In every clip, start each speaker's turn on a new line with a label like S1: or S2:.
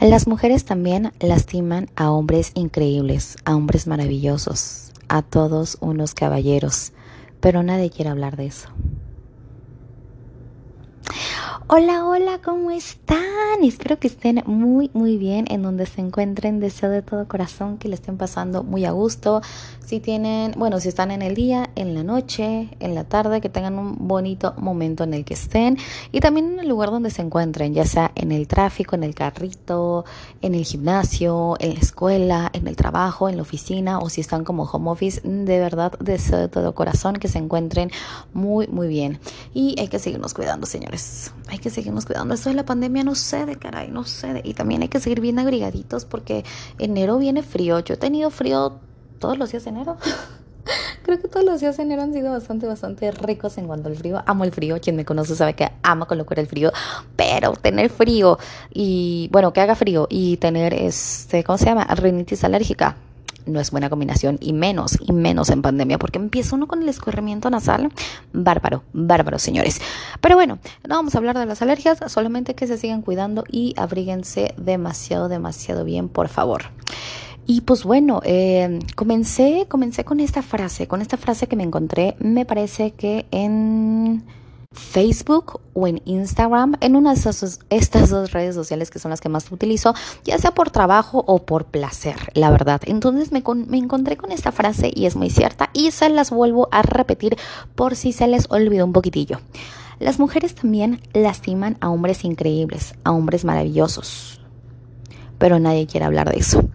S1: Las mujeres también lastiman a hombres increíbles, a hombres maravillosos, a todos unos caballeros, pero nadie quiere hablar de eso. Hola, hola, ¿cómo están? Espero que estén muy, muy bien en donde se encuentren. Deseo de todo corazón que le estén pasando muy a gusto. Si tienen, bueno, si están en el día, en la noche, en la tarde, que tengan un bonito momento en el que estén. Y también en el lugar donde se encuentren, ya sea en el tráfico, en el carrito, en el gimnasio, en la escuela, en el trabajo, en la oficina o si están como home office. De verdad, deseo de todo corazón que se encuentren muy, muy bien. Y hay que seguirnos cuidando, señores hay que seguirnos cuidando. Esto de la pandemia no cede, caray, no cede. Y también hay que seguir bien abrigaditos porque enero viene frío. Yo he tenido frío todos los días de enero. Creo que todos los días de enero han sido bastante, bastante ricos en cuanto al frío. Amo el frío. Quien me conoce sabe que amo con locura el frío. Pero tener frío y, bueno, que haga frío y tener, este, ¿cómo se llama? Rinitis alérgica no es buena combinación y menos, y menos en pandemia, porque empieza uno con el escurrimiento nasal. Bárbaro, bárbaro, señores. Pero bueno, no vamos a hablar de las alergias, solamente que se sigan cuidando y abríguense demasiado, demasiado bien, por favor. Y pues bueno, eh, comencé, comencé con esta frase, con esta frase que me encontré, me parece que en Facebook o en Instagram, en una de estas dos redes sociales que son las que más utilizo, ya sea por trabajo o por placer, la verdad. Entonces me, me encontré con esta frase y es muy cierta y se las vuelvo a repetir por si se les olvidó un poquitillo. Las mujeres también lastiman a hombres increíbles, a hombres maravillosos, pero nadie quiere hablar de eso.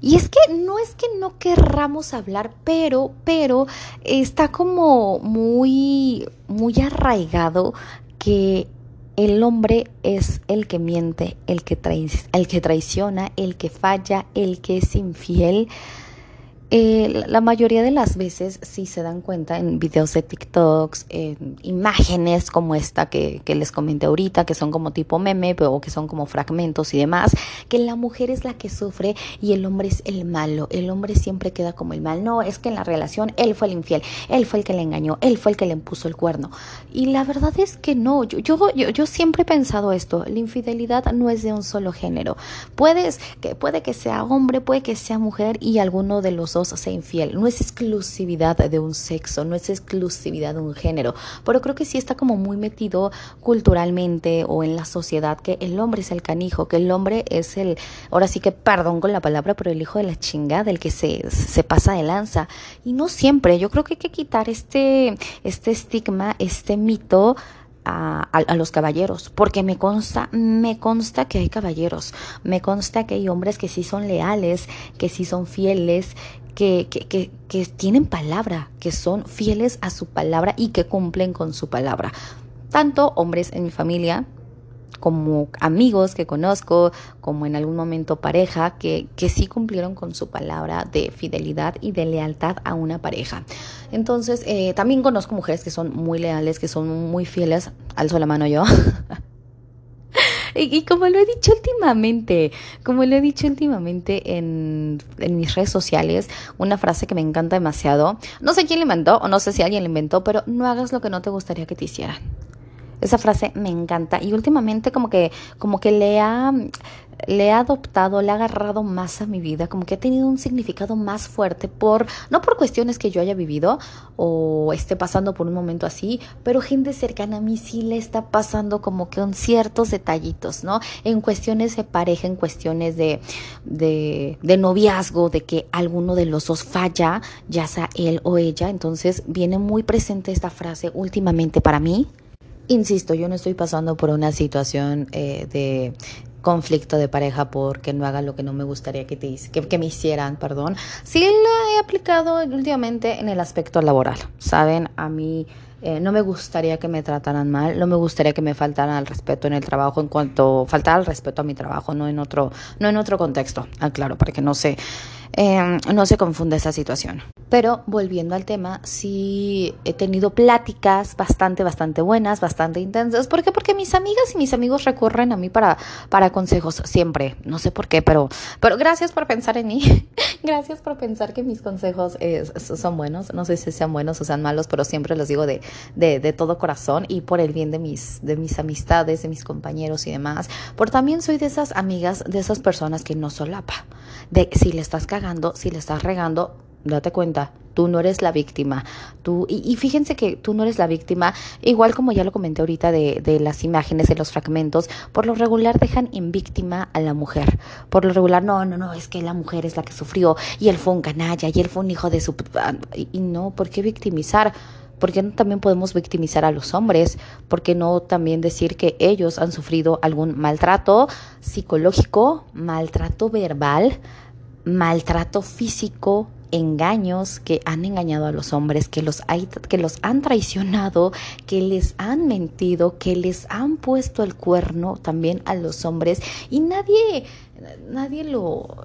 S1: Y es que no es que no querramos hablar, pero, pero está como muy, muy arraigado que el hombre es el que miente, el que, el que traiciona, el que falla, el que es infiel. Eh, la mayoría de las veces, si se dan cuenta en videos de TikToks, en imágenes como esta que, que, les comenté ahorita, que son como tipo meme, pero que son como fragmentos y demás, que la mujer es la que sufre y el hombre es el malo. El hombre siempre queda como el mal. No, es que en la relación él fue el infiel, él fue el que le engañó, él fue el que le impuso el cuerno. Y la verdad es que no. Yo, yo, yo, yo siempre he pensado esto. La infidelidad no es de un solo género. Puedes, que, puede que sea hombre, puede que sea mujer y alguno de los dos sea infiel. No es exclusividad de un sexo, no es exclusividad de un género, pero creo que sí está como muy metido culturalmente o en la sociedad que el hombre es el canijo, que el hombre es el, ahora sí que perdón con la palabra, pero el hijo de la chingada, el que se, se pasa de lanza. Y no siempre, yo creo que hay que quitar este, este estigma, este mito a, los caballeros, porque me consta, me consta que hay caballeros, me consta que hay hombres que sí son leales, que sí son fieles, que, que, que, que tienen palabra, que son fieles a su palabra y que cumplen con su palabra. Tanto hombres en mi familia como amigos que conozco, como en algún momento pareja, que, que sí cumplieron con su palabra de fidelidad y de lealtad a una pareja. Entonces, eh, también conozco mujeres que son muy leales, que son muy fieles, alzo la mano yo. Y, como lo he dicho últimamente, como lo he dicho últimamente en, en, mis redes sociales, una frase que me encanta demasiado, no sé quién le inventó o no sé si alguien le inventó, pero no hagas lo que no te gustaría que te hicieran. Esa frase me encanta. Y últimamente como que como que le ha le he adoptado, le ha agarrado más a mi vida, como que ha tenido un significado más fuerte por no por cuestiones que yo haya vivido o esté pasando por un momento así, pero gente cercana a mí sí le está pasando como que con ciertos detallitos, ¿no? En cuestiones de pareja, en cuestiones de, de, de noviazgo, de que alguno de los dos falla, ya sea él o ella, entonces viene muy presente esta frase últimamente para mí Insisto, yo no estoy pasando por una situación eh, de conflicto de pareja porque no haga lo que no me gustaría que, te, que, que me hicieran, perdón. Sí la he aplicado últimamente en el aspecto laboral, ¿saben? A mí eh, no me gustaría que me trataran mal, no me gustaría que me faltaran al respeto en el trabajo en cuanto faltar al respeto a mi trabajo, no en otro, no en otro contexto, ah, claro, para que no se em, no se confunde esa situación. Pero volviendo al tema, sí he tenido pláticas bastante, bastante buenas, bastante intensas. ¿Por qué? Porque mis amigas y mis amigos recurren a mí para, para consejos siempre. No sé por qué, pero, pero gracias por pensar en mí. gracias por pensar que mis consejos son buenos. No sé si sean buenos o sean malos, pero siempre los digo de, de, de todo corazón y por el bien de mis, de mis amistades, de mis compañeros y demás. Por también soy de esas amigas, de esas personas que no solapa. De si le estás cagando, si le estás regando, date cuenta, tú no eres la víctima. Tú, y, fíjense que tú no eres la víctima, igual como ya lo comenté ahorita de, de, las imágenes, de los fragmentos, por lo regular dejan en víctima a la mujer. Por lo regular, no, no, no, es que la mujer es la que sufrió y él fue un canalla y él fue un hijo de su... Y, y no, ¿por qué victimizar? ¿Por qué no también podemos victimizar a los hombres? ¿Por qué no también decir que ellos han sufrido algún maltrato psicológico, maltrato verbal, maltrato físico, engaños que han engañado a los hombres, que los, hay, que los han traicionado, que les han mentido, que les han puesto el cuerno también a los hombres. Y nadie, nadie lo,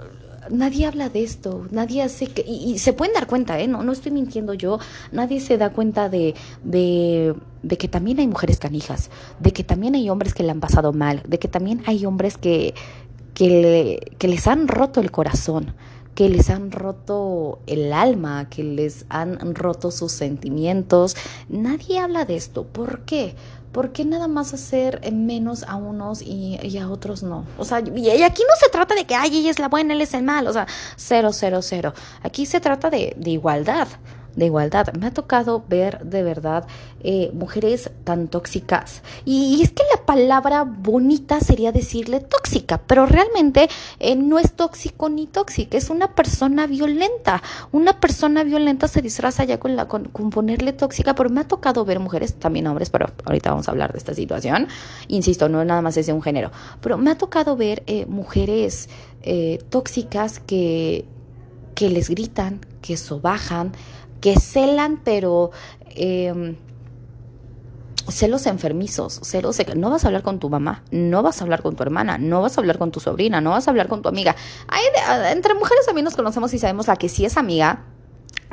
S1: nadie habla de esto, nadie hace que, y, se pueden dar cuenta, ¿eh? no, no estoy mintiendo yo, nadie se da cuenta de, de, de, que también hay mujeres canijas, de que también hay hombres que le han pasado mal, de que también hay hombres que, que, que les han roto el corazón que les han roto el alma, que les han roto sus sentimientos. Nadie habla de esto. ¿Por qué? ¿Por qué nada más hacer menos a unos y, a otros no? O sea, y aquí no se trata de que, ay, ella es la buena, él es el mal. O sea, cero, cero, cero. Aquí se trata de, de igualdad de igualdad. Me ha tocado ver de verdad eh, mujeres tan tóxicas. Y, es que la palabra bonita sería decirle tóxica, pero realmente eh, no es tóxico ni tóxica, es una persona violenta. Una persona violenta se disfraza ya con, la, con, ponerle tóxica, pero me ha tocado ver mujeres, también hombres, pero ahorita vamos a hablar de esta situación. Insisto, no nada más es de un género, pero me ha tocado ver eh, mujeres tóxicas que, que les gritan, que sobajan, que celan, pero eh, celos enfermizos, celos no vas a hablar con tu mamá, no vas a hablar con tu hermana, no vas a hablar con tu sobrina, no vas a hablar con tu amiga. Hay entre mujeres también nos conocemos y sabemos la que sí es amiga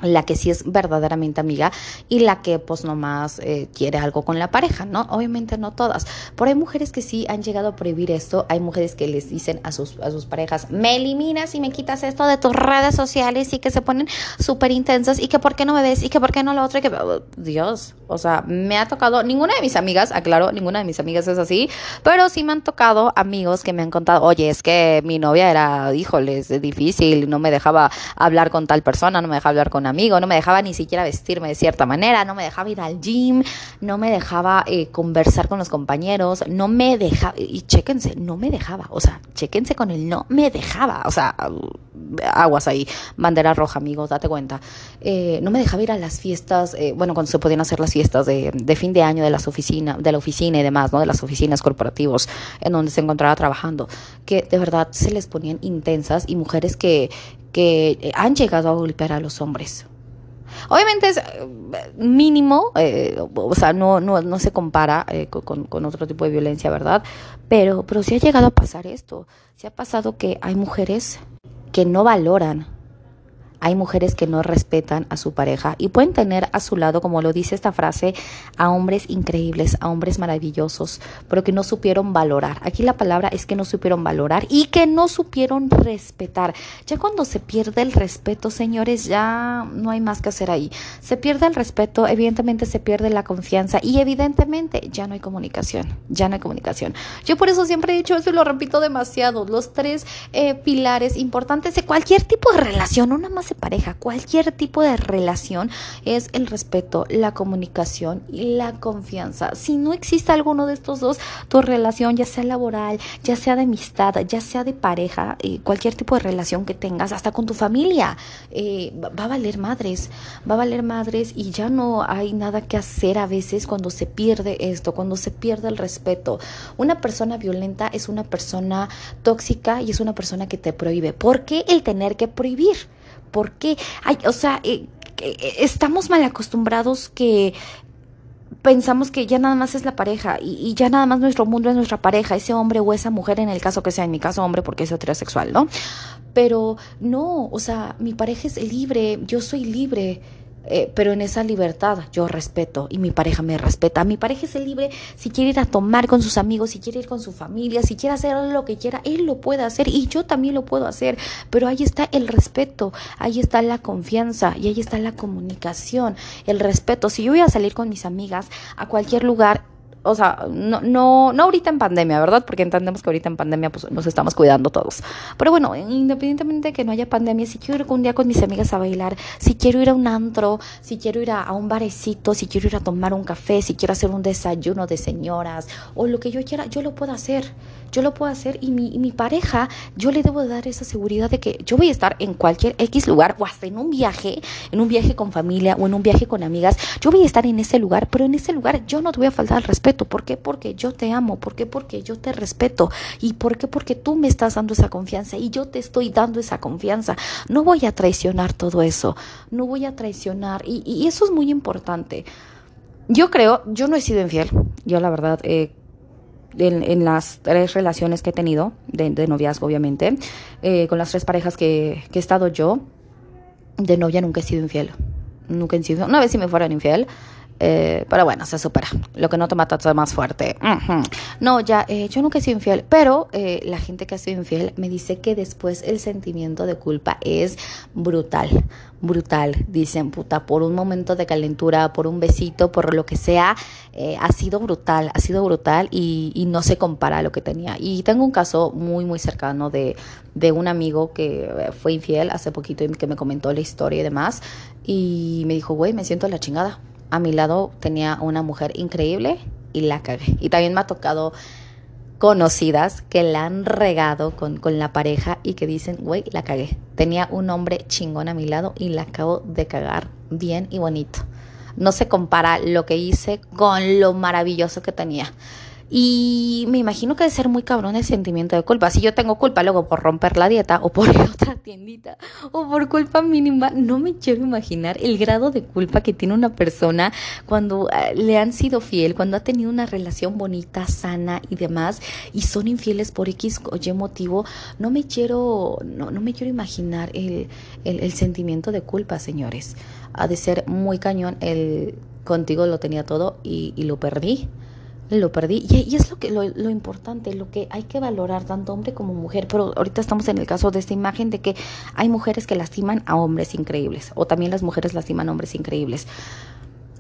S1: la que sí es verdaderamente amiga y la que pues nomás eh, quiere algo con la pareja, ¿no? Obviamente no todas, pero hay mujeres que sí han llegado a prohibir esto, hay mujeres que les dicen a sus, a sus parejas, me eliminas y me quitas esto de tus redes sociales y que se ponen súper intensas y que por qué no me ves y que por qué no lo otro y que, oh, Dios, o sea, me ha tocado, ninguna de mis amigas, aclaro, ninguna de mis amigas es así, pero sí me han tocado amigos que me han contado, oye, es que mi novia era, híjoles, difícil, no me dejaba hablar con tal persona, no me dejaba hablar con amigo, no me dejaba ni siquiera vestirme de cierta manera, no me dejaba ir al gym, no me dejaba eh, conversar con los compañeros, no me dejaba, y chéquense, no me dejaba, o sea, chéquense con el no me dejaba, o sea, aguas ahí, bandera roja, amigos, date cuenta. Eh, no me dejaba ir a las fiestas, eh, bueno, cuando se podían hacer las fiestas de, de, fin de año de las oficinas, de la oficina y demás, ¿no? De las oficinas corporativos en donde se encontraba trabajando, que de verdad se les ponían intensas y mujeres que, que han llegado a golpear a los hombres. Obviamente es eh, mínimo, eh, o sea, no, no, no se compara eh, con, con, otro tipo de violencia, ¿verdad? Pero, pero sí ha llegado a pasar esto. Sí ha pasado que hay mujeres que no valoran hay mujeres que no respetan a su pareja y pueden tener a su lado, como lo dice esta frase, a hombres increíbles, a hombres maravillosos, pero que no supieron valorar. Aquí la palabra es que no supieron valorar y que no supieron respetar. Ya cuando se pierde el respeto, señores, ya no hay más que hacer ahí. Se pierde el respeto, evidentemente se pierde la confianza y evidentemente ya no hay comunicación, ya no hay comunicación. Yo por eso siempre he dicho eso y lo repito demasiado, los tres eh, pilares importantes de cualquier tipo de relación, no nada pareja, cualquier tipo de relación, es el respeto, la comunicación y la confianza. Si no existe alguno de estos dos, tu relación, ya sea laboral, ya sea de amistad, ya sea de pareja, eh, cualquier tipo de relación que tengas, hasta con tu familia, eh, va a valer madres, va a valer madres y ya no hay nada que hacer a veces cuando se pierde esto, cuando se pierde el respeto. Una persona violenta es una persona tóxica y es una persona que te prohíbe. ¿Por qué el tener que prohibir? ¿Por qué? O sea, eh, eh, estamos mal acostumbrados que pensamos que ya nada más es la pareja y, ya nada más nuestro mundo es nuestra pareja, ese hombre o esa mujer en el caso que sea, en mi caso hombre porque es heterosexual, ¿no? Pero no, o sea, mi pareja es libre, yo soy libre eh, pero en esa libertad yo respeto y mi pareja me respeta. Mi pareja es libre si quiere ir a tomar con sus amigos, si quiere ir con su familia, si quiere hacer lo que quiera, él lo puede hacer y yo también lo puedo hacer. Pero ahí está el respeto, ahí está la confianza y ahí está la comunicación, el respeto. Si yo voy a salir con mis amigas a cualquier lugar, o sea, no, no, no ahorita en pandemia, ¿verdad? Porque entendemos que ahorita en pandemia pues, nos estamos cuidando todos. Pero bueno, independientemente de que no haya pandemia, si quiero ir un día con mis amigas a bailar, si quiero ir a un antro, si quiero ir a, un barecito, si quiero ir a tomar un café, si quiero hacer un desayuno de señoras o lo que yo quiera, yo lo puedo hacer. Yo lo puedo hacer y mi, y mi pareja, yo le debo dar esa seguridad de que yo voy a estar en cualquier X lugar o hasta en un viaje, en un viaje con familia o en un viaje con amigas. Yo voy a estar en ese lugar, pero en ese lugar yo no te voy a faltar al respeto ¿Por qué? Porque yo te amo. ¿Por qué? Porque yo te respeto. ¿Y por qué? Porque tú me estás dando esa confianza y yo te estoy dando esa confianza. No voy a traicionar todo eso. No voy a traicionar. Y, eso es muy importante. Yo creo, yo no he sido infiel. Yo la verdad... Eh, en, las tres relaciones que he tenido, de, noviazgo obviamente, eh, con las tres parejas que, que, he estado yo, de novia nunca he sido infiel. Nunca he sido. Una vez si me fueran infiel, eh, pero bueno, se supera. Lo que no te mata es más fuerte. No, ya, eh, yo nunca he sido infiel, pero eh, la gente que ha sido infiel me dice que después el sentimiento de culpa es brutal. Brutal. Dicen, puta, por un momento de calentura, por un besito, por lo que sea, ha sido brutal, ha sido brutal y, y, no se compara a lo que tenía. Y tengo un caso muy, muy cercano de, de un amigo que fue infiel hace poquito y que me comentó la historia y demás. Y me dijo, güey, me siento la chingada a mi lado tenía una mujer increíble y la cagué. Y también me ha tocado conocidas que la han regado con, con la pareja y que dicen, güey, la cagué. Tenía un hombre chingón a mi lado y la acabo de cagar bien y bonito. No se compara lo que hice con lo maravilloso que tenía. Y me imagino que debe ser muy cabrón el sentimiento de culpa. Si yo tengo culpa luego por romper la dieta o por ir a otra tiendita o por culpa mínima, no me quiero imaginar el grado de culpa que tiene una persona cuando eh, le han sido fiel, cuando ha tenido una relación bonita, sana y demás y son infieles por X o Y motivo. No me quiero, no, no me quiero imaginar el, el, sentimiento de culpa, señores. Ha de ser muy cañón el contigo lo tenía todo y, y lo perdí lo perdí. Y, es lo, que, lo, lo, importante, lo que hay que valorar, tanto hombre como mujer. Pero ahorita estamos en el caso de esta imagen de que hay mujeres que lastiman a hombres increíbles, o también las mujeres lastiman a hombres increíbles.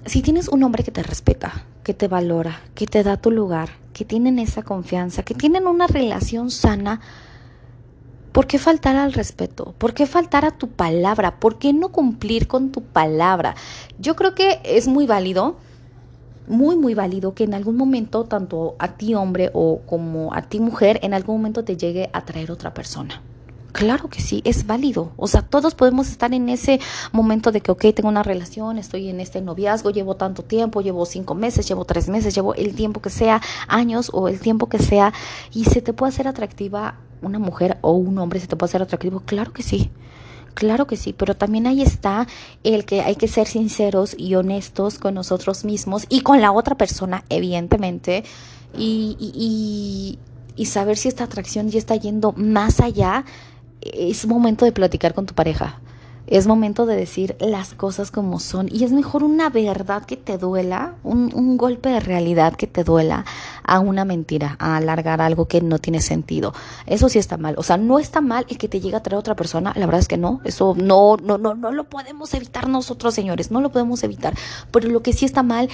S1: Si tienes un hombre que te respeta, que te valora, que te da tu lugar, que tienen esa confianza, que tienen una relación sana, ¿Por qué faltar al respeto? ¿Por qué faltar a tu palabra? ¿Por qué no cumplir con tu palabra? Yo creo que es muy válido muy, muy válido que en algún momento, tanto a ti hombre o como a ti mujer, en algún momento te llegue a traer otra persona. Claro que sí, es válido. O sea, todos podemos estar en ese momento de que, ok, tengo una relación, estoy en este noviazgo, llevo tanto tiempo, llevo cinco meses, llevo tres meses, llevo el tiempo que sea, años o el tiempo que sea, y se te puede hacer atractiva una mujer o un hombre, se te puede hacer atractivo. Claro que sí. Claro que sí, pero también ahí está el que hay que ser sinceros y honestos con nosotros mismos y con la otra persona, evidentemente, y, y, y, saber si esta atracción ya está yendo más allá. Es momento de platicar con tu pareja. Es momento de decir las cosas como son y es mejor una verdad que te duela, un, golpe de realidad que te duela a una mentira, a alargar algo que no tiene sentido. Eso sí está mal. O sea, no está mal el que te llegue a traer otra persona. La verdad es que no. Eso no, no, no, no lo podemos evitar nosotros, señores. No lo podemos evitar. Pero lo que sí está mal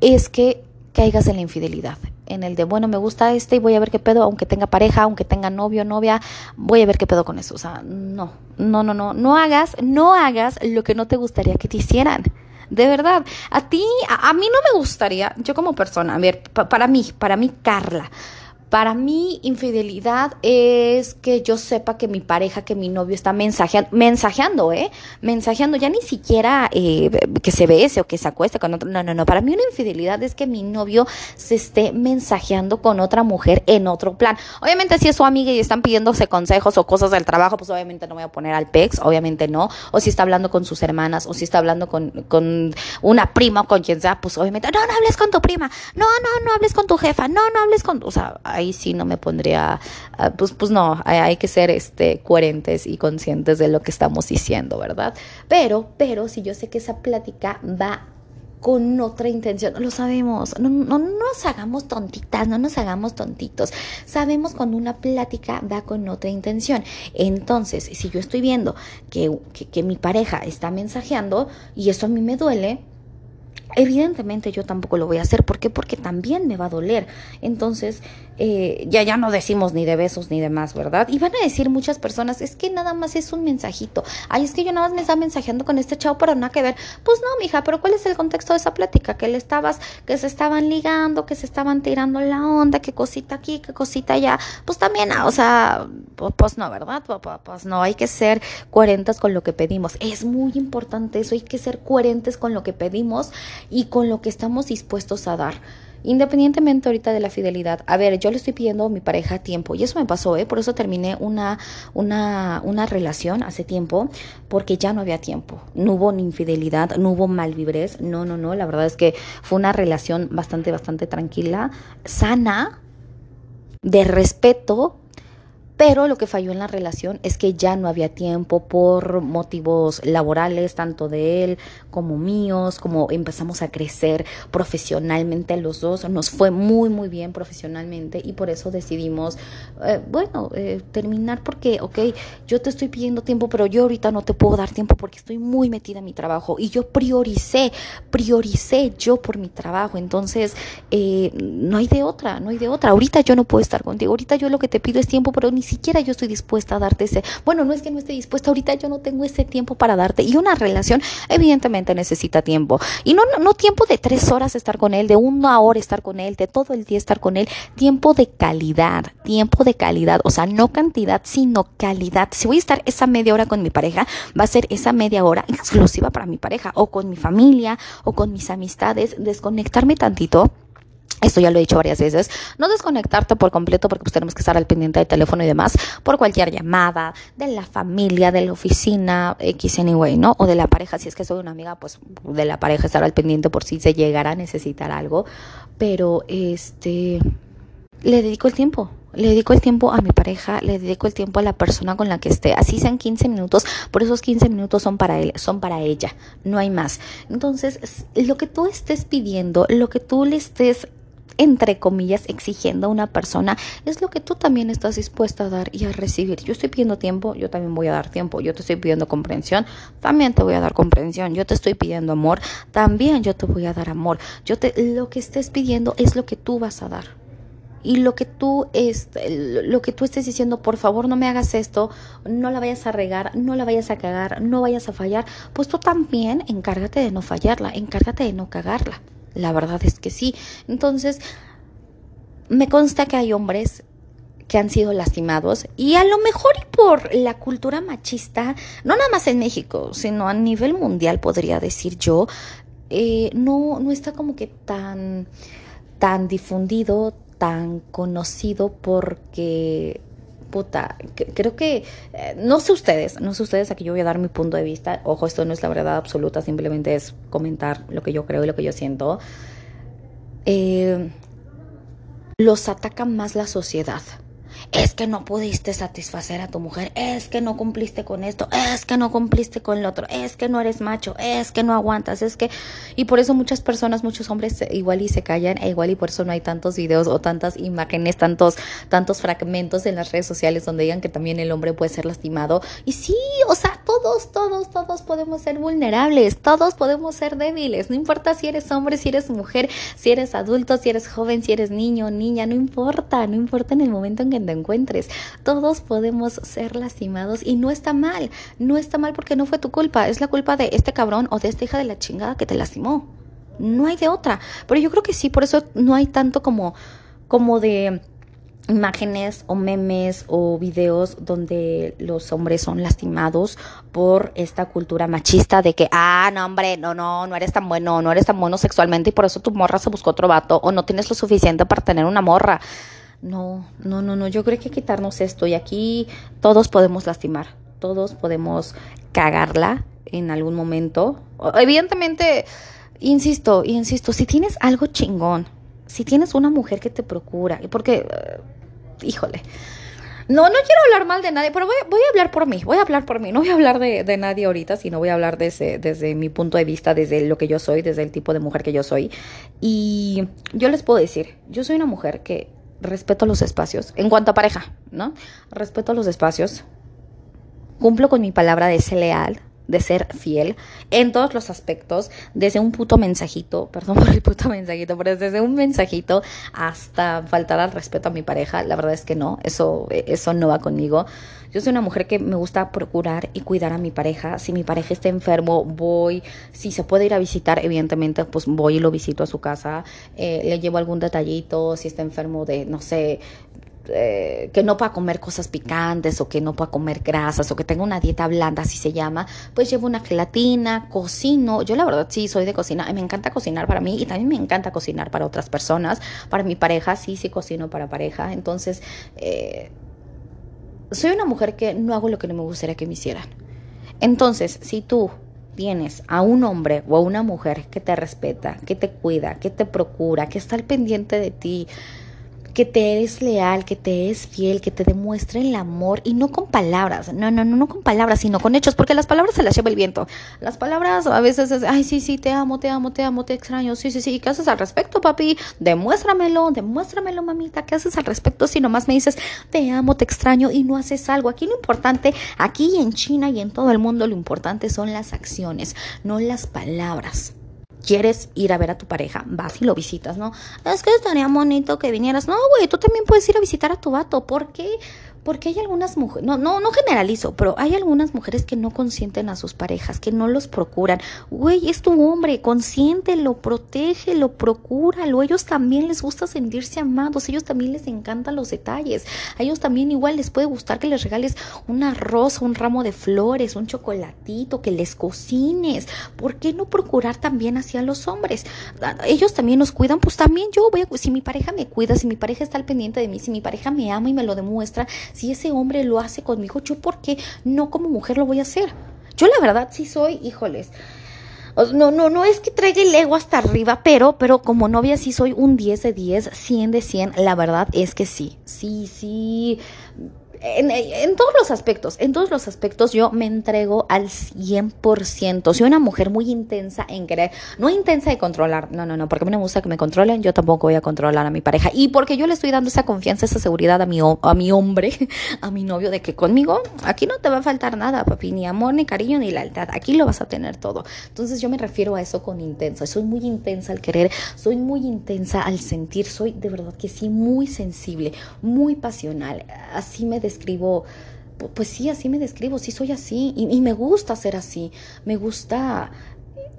S1: es que caigas en la infidelidad en el de, bueno, me gusta este y voy a ver qué pedo, aunque tenga pareja, aunque tenga novio, novia, voy a ver qué pedo con eso. O sea, no, no, no, no, no hagas, no hagas lo que no te gustaría que te hicieran. De verdad, a ti, a, mí no me gustaría, yo como persona, a ver, para mí, para mí, Carla, Para mí, infidelidad es que yo sepa que mi pareja, que mi novio está mensajeando, mensajeando, ¿eh? Mensajeando, ya ni siquiera eh, que se bese o que se acueste con otro. No, no, no. Para mí, una infidelidad es que mi novio se esté mensajeando con otra mujer en otro plan. Obviamente, si es su amiga y están pidiéndose consejos o cosas del trabajo, pues obviamente no voy a poner al pex, obviamente no. O si está hablando con sus hermanas, o si está hablando con, con una prima o con quien sea, pues obviamente, no, no hables con tu prima, no, no, no hables con tu jefa, no, no hables con. O sea, ahí sí no me pondría, ah, pues, pues no, hay, que ser este, coherentes y conscientes de lo que estamos diciendo, ¿verdad? Pero, pero si yo sé que esa plática va con otra intención, lo sabemos, no, no, nos hagamos tontitas, no nos hagamos tontitos, sabemos cuando una plática va con otra intención. Entonces, si yo estoy viendo que, que, que mi pareja está mensajeando y eso a mí me duele, Evidentemente yo tampoco lo voy a hacer. ¿Por qué? Porque también me va a doler. Entonces, eh, ya, ya no decimos ni de besos ni demás, ¿verdad? Y van a decir muchas personas, es que nada más es un mensajito. Ay, es que yo nada más me estaba mensajeando con este chavo, pero nada que ver. Pues no, mija, pero ¿cuál es el contexto de esa plática? Que le estabas, que se estaban ligando, que se estaban tirando la onda, que cosita aquí, que cosita allá. Pues también, o sea, pues, no, ¿verdad? Pues no, hay que ser coherentes con lo que pedimos. Es muy importante eso, hay que ser coherentes con lo que pedimos y con lo que estamos dispuestos a dar. Independientemente ahorita de la fidelidad, a ver, yo le estoy pidiendo a mi pareja tiempo y eso me pasó, ¿eh? Por eso terminé una, una, una relación hace tiempo porque ya no había tiempo. No hubo ni infidelidad, no hubo malvibres, no, no, no. La verdad es que fue una relación bastante, bastante tranquila, sana, de respeto, pero lo que falló en la relación es que ya no había tiempo por motivos laborales, tanto de él como míos, como empezamos a crecer profesionalmente los dos. Nos fue muy, muy bien profesionalmente y por eso decidimos, eh, bueno, eh, terminar porque, ok, yo te estoy pidiendo tiempo, pero yo ahorita no te puedo dar tiempo porque estoy muy metida en mi trabajo y yo prioricé, prioricé yo por mi trabajo. Entonces, eh, no hay de otra, no hay de otra. Ahorita yo no puedo estar contigo, ahorita yo lo que te pido es tiempo, pero ni siquiera yo estoy dispuesta a darte ese, bueno, no es que no esté dispuesta, ahorita yo no tengo ese tiempo para darte. Y una relación evidentemente necesita tiempo. Y no, no, tiempo de tres horas estar con él, de una hora estar con él, de todo el día estar con él, tiempo de calidad, tiempo de calidad, o sea, no cantidad, sino calidad. Si voy a estar esa media hora con mi pareja, va a ser esa media hora exclusiva para mi pareja, o con mi familia, o con mis amistades, desconectarme tantito esto ya lo he dicho varias veces. No desconectarte por completo porque pues tenemos que estar al pendiente del teléfono y demás por cualquier llamada de la familia, de la oficina, X anyway, ¿no? O de la pareja. Si es que soy una amiga, pues de la pareja estar al pendiente por si se llegara a necesitar algo. Pero este, le dedico el tiempo. Le dedico el tiempo a mi pareja, le dedico el tiempo a la persona con la que esté. Así sean 15 minutos, por esos 15 minutos son para él, son para ella, no hay más. Entonces, lo que tú estés pidiendo, lo que tú le estés entre comillas, exigiendo a una persona, es lo que tú también estás dispuesta a dar y a recibir. Yo estoy pidiendo tiempo, yo también voy a dar tiempo. Yo te estoy pidiendo comprensión, también te voy a dar comprensión. Yo te estoy pidiendo amor, también yo te voy a dar amor. Yo te, lo que estés pidiendo es lo que tú vas a dar. Y lo que tú es, lo que tú estés diciendo, por favor, no me hagas esto, no la vayas a regar, no la vayas a cagar, no vayas a fallar, pues tú también encárgate de no fallarla, encárgate de no cagarla. La verdad es que sí. Entonces, me consta que hay hombres que han sido lastimados y a lo mejor por la cultura machista, no nada más en México, sino a nivel mundial podría decir yo, eh, no, no está como que tan, tan difundido, tan conocido porque puta, creo que, eh, no sé ustedes, no sé ustedes, aquí yo voy a dar mi punto de vista, ojo, esto no es la verdad absoluta, simplemente es comentar lo que yo creo y lo que yo siento. Eh, los ataca más la sociedad es que no pudiste satisfacer a tu mujer, es que no cumpliste con esto, es que no cumpliste con lo otro, es que no eres macho, es que no aguantas, es que... Y por eso muchas personas, muchos hombres igual y se callan, e igual y por eso no hay tantos videos o tantas imágenes, tantos, tantos fragmentos en las redes sociales donde digan que también el hombre puede ser lastimado. Y sí, o sea, todos, todos, todos podemos ser vulnerables, todos podemos ser débiles, no importa si eres hombre, si eres mujer, si eres adulto, si eres joven, si eres niño, niña, no importa, no importa en el momento en que te encuentres. Todos podemos ser lastimados y no está mal, no está mal porque no fue tu culpa, es la culpa de este cabrón o de esta hija de la chingada que te lastimó. No hay de otra. Pero yo creo que sí, por eso no hay tanto como, como de imágenes o memes o videos donde los hombres son lastimados por esta cultura machista de que, ah, no, hombre, no, no, no eres tan bueno, no eres tan bueno sexualmente y por eso tu morra se buscó otro vato o no tienes lo suficiente para tener una morra. No, no, no, no, yo creo que quitarnos esto y aquí todos podemos lastimar, todos podemos cagarla en algún momento. Evidentemente, insisto, insisto, si tienes algo chingón, si tienes una mujer que te procura, porque, eh, híjole, no, no quiero hablar mal de nadie, pero voy, a hablar por mí, voy a hablar por mí, no voy a hablar de, de nadie ahorita, sino voy a hablar desde, desde mi punto de vista, desde lo que yo soy, desde el tipo de mujer que yo soy. Y yo les puedo decir, yo soy una mujer que respeto los espacios, en cuanto a pareja, ¿no? Respeto los espacios, cumplo con mi palabra de ser leal, de ser fiel en todos los aspectos, desde un puto mensajito, perdón por el puto mensajito, pero desde un mensajito hasta faltar al respeto a mi pareja, la verdad es que no, eso, eso no va conmigo. Yo soy una mujer que me gusta procurar y cuidar a mi pareja. Si mi pareja está enfermo, voy. Si se puede ir a visitar, evidentemente, pues voy y lo visito a su casa. Eh, le llevo algún detallito. Si está enfermo de, no sé, eh, que no pueda comer cosas picantes o que no pueda comer grasas o que tenga una dieta blanda, así se llama, pues llevo una gelatina, cocino. Yo la verdad sí soy de cocina, me encanta cocinar para mí y también me encanta cocinar para otras personas. Para mi pareja sí, sí cocino para pareja. Entonces, eh, soy una mujer que no hago lo que no me gustaría que me hicieran. Entonces, si tú tienes a un hombre o a una mujer que te respeta, que te cuida, que te procura, que está al pendiente de ti, que te eres leal, que te es fiel, que te demuestre el amor y no con palabras, no, no, no, no con palabras, sino con hechos, porque las palabras se las lleva el viento. Las palabras a veces es, ay, sí, sí, te amo, te amo, te amo, te extraño, sí, sí, sí, ¿y qué haces al respecto, papi? Demuéstramelo, demuéstramelo, mamita, ¿qué haces al respecto si nomás me dices, te amo, te extraño y no haces algo? Aquí lo importante, aquí en China y en todo el mundo, lo importante son las acciones, no las palabras quieres ir a ver a tu pareja, vas y lo visitas, ¿no? Es que estaría bonito que vinieras. No, güey, tú también puedes ir a visitar a tu vato. ¿Por qué? Porque hay algunas mujeres, no, no, no generalizo, pero hay algunas mujeres que no consienten a sus parejas, que no los procuran. Güey, es tu hombre, consiéntelo, protégelo, procúralo. Ellos también les gusta sentirse amados, ellos también les encantan los detalles. A ellos también igual les puede gustar que les regales una rosa, un ramo de flores, un chocolatito, que les cocines. ¿Por qué no procurar también hacia los hombres? Ellos también nos cuidan, pues también yo voy a, si mi pareja me cuida, si mi pareja está al pendiente de mí, si mi pareja me ama y me lo demuestra, si ese hombre lo hace conmigo, yo por qué no como mujer lo voy a hacer. Yo la verdad sí soy, híjoles. No, no, no es que traiga el ego hasta arriba, pero, pero como novia sí soy un 10 de 10, 100 de 100, la verdad es que sí, sí, sí, en, todos los aspectos, en todos los aspectos yo me entrego al 100%. Soy una mujer muy intensa en querer, no intensa de controlar, no, no, no, porque a mí no me gusta que me controlen, yo tampoco voy a controlar a mi pareja. Y porque yo le estoy dando esa confianza, esa seguridad a mi, a mi hombre, a mi novio, de que conmigo aquí no te va a faltar nada, papi, ni amor, ni cariño, ni lealtad, aquí lo vas a tener todo. Entonces yo me refiero a eso con intensa, soy muy intensa al querer, soy muy intensa al sentir, soy de verdad que sí muy sensible, muy pasional, así me describo, pues sí, así me describo, sí soy así y, y me gusta ser así, me gusta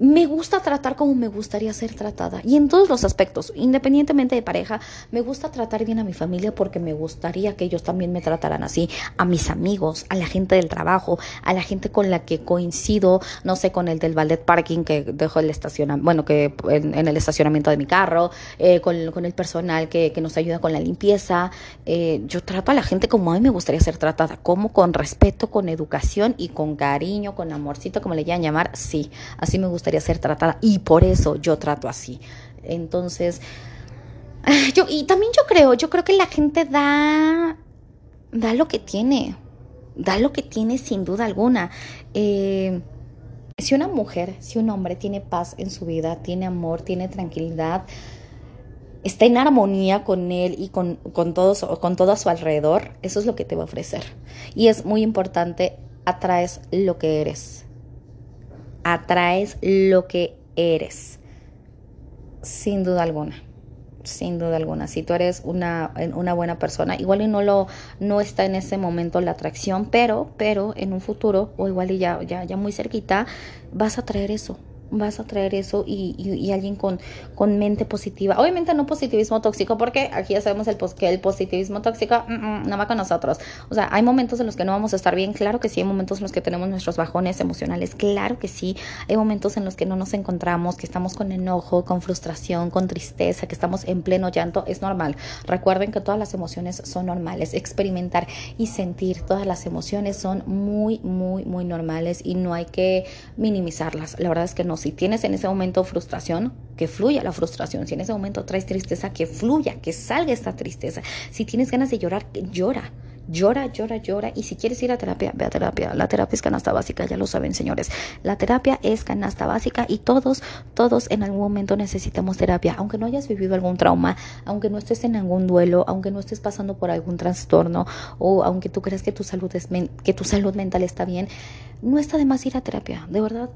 S1: me gusta tratar como me gustaría ser tratada. Y en todos los aspectos, independientemente de pareja, me gusta tratar bien a mi familia porque me gustaría que ellos también me trataran así. A mis amigos, a la gente del trabajo, a la gente con la que coincido, no sé, con el del ballet parking que dejo el estacionamiento, bueno, que en, el estacionamiento de mi carro, eh, con, el personal que, nos ayuda con la limpieza. Eh, yo trato a la gente como a mí me gustaría ser tratada, como con respeto, con educación y con cariño, con amorcito, como le quieran llamar. Sí, así me gusta ser tratada y por eso yo trato así. Entonces, yo, y también yo creo, yo creo que la gente da, da lo que tiene, da lo que tiene sin duda alguna. Eh, si una mujer, si un hombre tiene paz en su vida, tiene amor, tiene tranquilidad, está en armonía con él y con, con, todos, con todo a su alrededor, eso es lo que te va a ofrecer. Y es muy importante, atraes lo que eres atraes lo que eres. Sin duda alguna. Sin duda alguna. Si tú eres una, una buena persona, igual y no lo, no está en ese momento la atracción, pero, pero en un futuro, o igual y ya, ya, ya muy cerquita, vas a traer eso vas a traer eso y, y, alguien con, con mente positiva. Obviamente no positivismo tóxico, porque aquí ya sabemos el, que el positivismo tóxico mm, mm, no va con nosotros. O sea, hay momentos en los que no vamos a estar bien, claro que sí, hay momentos en los que tenemos nuestros bajones emocionales, claro que sí, hay momentos en los que no nos encontramos, que estamos con enojo, con frustración, con tristeza, que estamos en pleno llanto, es normal. Recuerden que todas las emociones son normales, experimentar y sentir todas las emociones son muy, muy, muy normales y no hay que minimizarlas. La verdad es que no, si tienes en ese momento frustración, que fluya la frustración. Si en ese momento traes tristeza, que fluya, que salga esta tristeza. Si tienes ganas de llorar, llora. Llora, llora, llora. Y si quieres ir a terapia, ve a terapia. La terapia es canasta básica, ya lo saben, señores. La terapia es canasta básica y todos, todos en algún momento necesitamos terapia. Aunque no hayas vivido algún trauma, aunque no estés en algún duelo, aunque no estés pasando por algún trastorno o aunque tú creas que tu salud, es que tu salud mental está bien, no está de más ir a terapia. De verdad,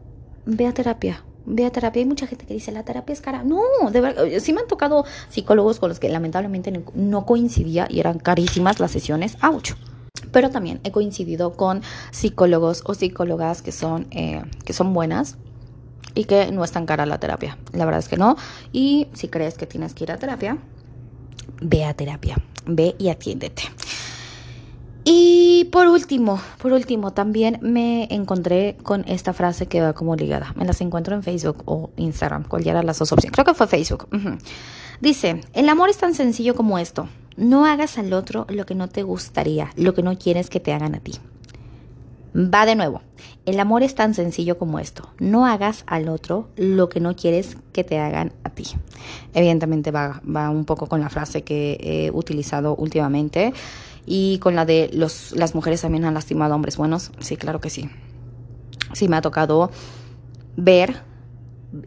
S1: ve a terapia ve a terapia. Hay mucha gente que dice, la terapia es cara. No, de verdad, sí me han tocado psicólogos con los que lamentablemente no coincidía y eran carísimas las sesiones. ¡Auch! Pero también he coincidido con psicólogos o psicólogas que son, eh, que son buenas y que no es tan cara la terapia. La verdad es que no. Y si crees que tienes que ir a terapia, ve a terapia. Ve y atiéndete. Y por último, por último, también me encontré con esta frase que va como ligada. Me las encuentro en Facebook o Instagram, cualquiera de las dos opciones. Creo que fue Facebook. Dice, el amor es tan sencillo como esto. No hagas al otro lo que no te gustaría, lo que no quieres que te hagan a ti. Va de nuevo. El amor es tan sencillo como esto. No hagas al otro lo que no quieres que te hagan a ti. Evidentemente va, va un poco con la frase que he utilizado últimamente y con la de los, las mujeres también han lastimado a hombres buenos. Sí, claro que sí. Sí, me ha tocado ver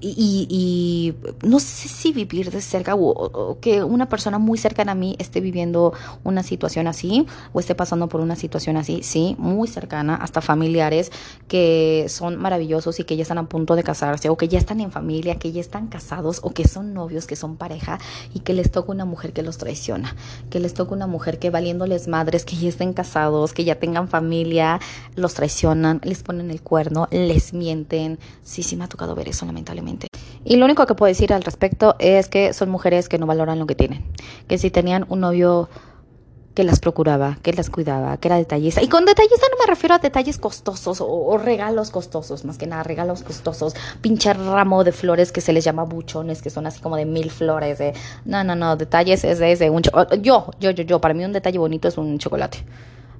S1: y, no sé si vivir de cerca o, que una persona muy cercana a mí esté viviendo una situación así o esté pasando por una situación así, sí, muy cercana, hasta familiares que son maravillosos y que ya están a punto de casarse o que ya están en familia, que ya están casados o que son novios, que son pareja y que les toca una mujer que los traiciona, que les toca una mujer que valiéndoles madres, que ya estén casados, que ya tengan familia, los traicionan, les ponen el cuerno, les mienten. Sí, sí me ha tocado ver eso lamentablemente y lo único que puedo decir al respecto es que son mujeres que no valoran lo que tienen. Que si tenían un novio que las procuraba, que las cuidaba, que era detallista. Y con detallista no me refiero a detalles costosos o, regalos costosos, más que nada regalos costosos, pinche ramo de flores que se les llama buchones, que son así como de mil flores. De, no, no, no, detalles es de, un chocolate. Yo, yo, yo, yo, para mí un detalle bonito es un chocolate.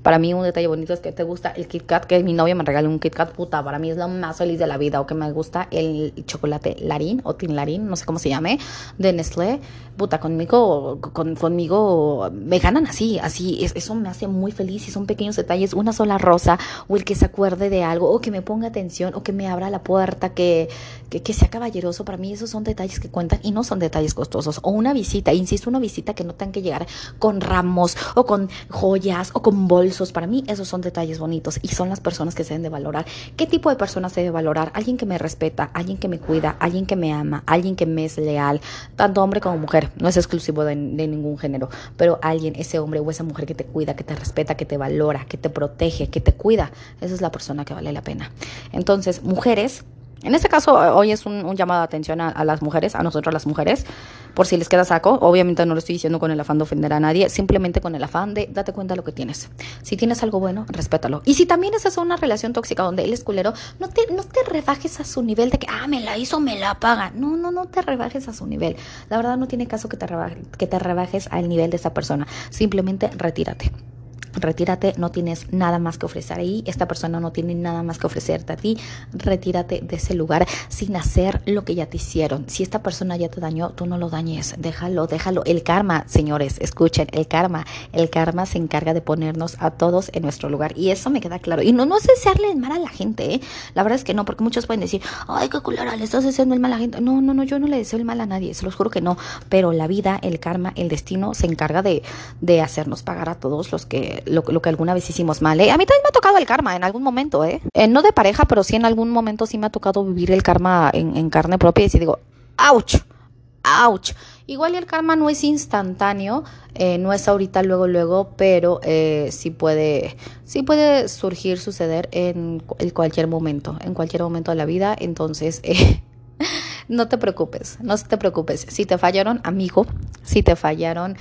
S1: Para mí un detalle bonito es que te gusta el Kit Kat, que mi novia me regaló un Kit Kat, puta, para mí es lo más feliz de la vida, o que me gusta el chocolate Larín, o Tin Larín, no sé cómo se llame, de Nestlé, puta, conmigo, con, conmigo me ganan así, así, eso me hace muy feliz y son pequeños detalles, una sola rosa, o el que se acuerde de algo, o que me ponga atención, o que me abra la puerta, que, que, que sea caballeroso, para mí esos son detalles que cuentan y no son detalles costosos, o una visita, insisto, una visita que no tengan que llegar con ramos, o con joyas, o con bolsas, para mí esos son detalles bonitos y son las personas que se deben de valorar. ¿Qué tipo de personas se debe valorar? Alguien que me respeta, alguien que me cuida, alguien que me ama, alguien que me es leal, tanto hombre como mujer, no es exclusivo de, de ningún género, pero alguien, ese hombre o esa mujer que te cuida, que te respeta, que te valora, que te protege, que te cuida, esa es la persona que vale la pena. Entonces, mujeres, en este caso, hoy es un, llamado de atención a, las mujeres, a nosotros las mujeres, por si les queda saco. Obviamente no lo estoy diciendo con el afán de ofender a nadie, simplemente con el afán de date cuenta de lo que tienes. Si tienes algo bueno, respétalo. Y si también estás en una relación tóxica donde él es culero, no te, no te rebajes a su nivel de que, ah, me la hizo, me la paga. No, no, no te rebajes a su nivel. La verdad no tiene caso que te, que te rebajes al nivel de esa persona. Simplemente retírate retírate, no tienes nada más que ofrecer ahí, esta persona no tiene nada más que ofrecerte a ti, retírate de ese lugar sin hacer lo que ya te hicieron. Si esta persona ya te dañó, tú no lo dañes, déjalo, déjalo. El karma, señores, escuchen, el karma, el karma se encarga de ponernos a todos en nuestro lugar y eso me queda claro. Y no, no es desearle el mal a la gente, ¿eh? la verdad es que no, porque muchos pueden decir, ay, qué culera, le estás deseando el mal a la gente. No, no, no, yo no le deseo el mal a nadie, se los juro que no, pero la vida, el karma, el destino se encarga de, de hacernos pagar a todos los que lo, que alguna vez hicimos mal. ¿eh? A mí también me ha tocado el karma en algún momento, ¿eh? ¿eh? No de pareja, pero sí en algún momento sí me ha tocado vivir el karma en, carne propia y sí digo, ¡ouch! ¡ouch! Igual el karma no es instantáneo, eh, no es ahorita, luego, luego, pero eh, sí, puede, sí puede surgir, suceder en, en, cualquier momento, en cualquier momento de la vida. Entonces, no te preocupes, no te preocupes. Si te fallaron, amigo, si te fallaron,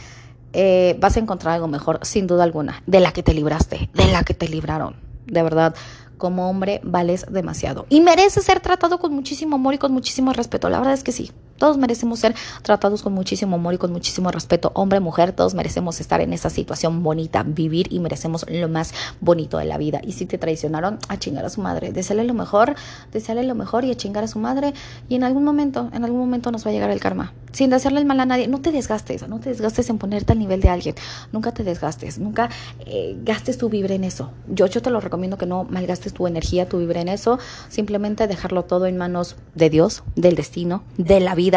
S1: eh, vas a encontrar algo mejor, sin duda alguna, de la que te libraste, de la que te libraron. De verdad, como hombre vales demasiado. Y mereces ser tratado con muchísimo amor y con muchísimo respeto. La verdad es que sí. Todos merecemos ser tratados con muchísimo amor y con muchísimo respeto. Hombre, mujer, todos merecemos estar en esa situación bonita, vivir y merecemos lo más bonito de la vida. Y si te traicionaron, a chingar a su madre. Deseale lo mejor, deseale lo mejor y a chingar a su madre. Y en algún momento, en algún momento nos va a llegar el karma. Sin desearle el mal a nadie. No te desgastes, no te desgastes en ponerte al nivel de alguien. Nunca te desgastes, nunca eh, gastes tu vibra en eso. Yo, yo te lo recomiendo que no malgastes tu energía, tu vibra en eso. Simplemente dejarlo todo en manos de Dios, del destino, de la vida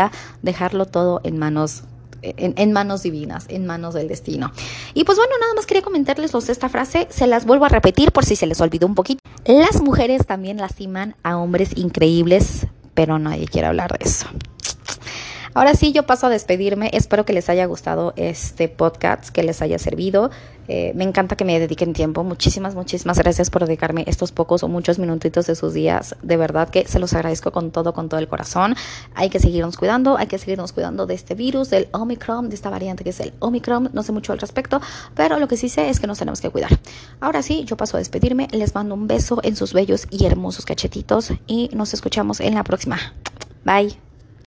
S1: dejarlo todo en manos en, manos divinas, en manos del destino. Y pues bueno, nada más quería comentarles esta frase, se las vuelvo a repetir por si se les olvidó un poquito. Las mujeres también lastiman a hombres increíbles, pero nadie quiere hablar de eso. Ahora sí, yo paso a despedirme. Espero que les haya gustado este podcast, que les haya servido. Eh, me encanta que me dediquen tiempo. Muchísimas, muchísimas gracias por dedicarme estos pocos o muchos minutitos de sus días. De verdad que se los agradezco con todo, con todo el corazón. Hay que seguirnos cuidando, hay que seguirnos cuidando de este virus, del Omicron, de esta variante que es el Omicron. No sé mucho al respecto, pero lo que sí sé es que nos tenemos que cuidar. Ahora sí, yo paso a despedirme. Les mando un beso en sus bellos y hermosos cachetitos y nos escuchamos en la próxima. Bye.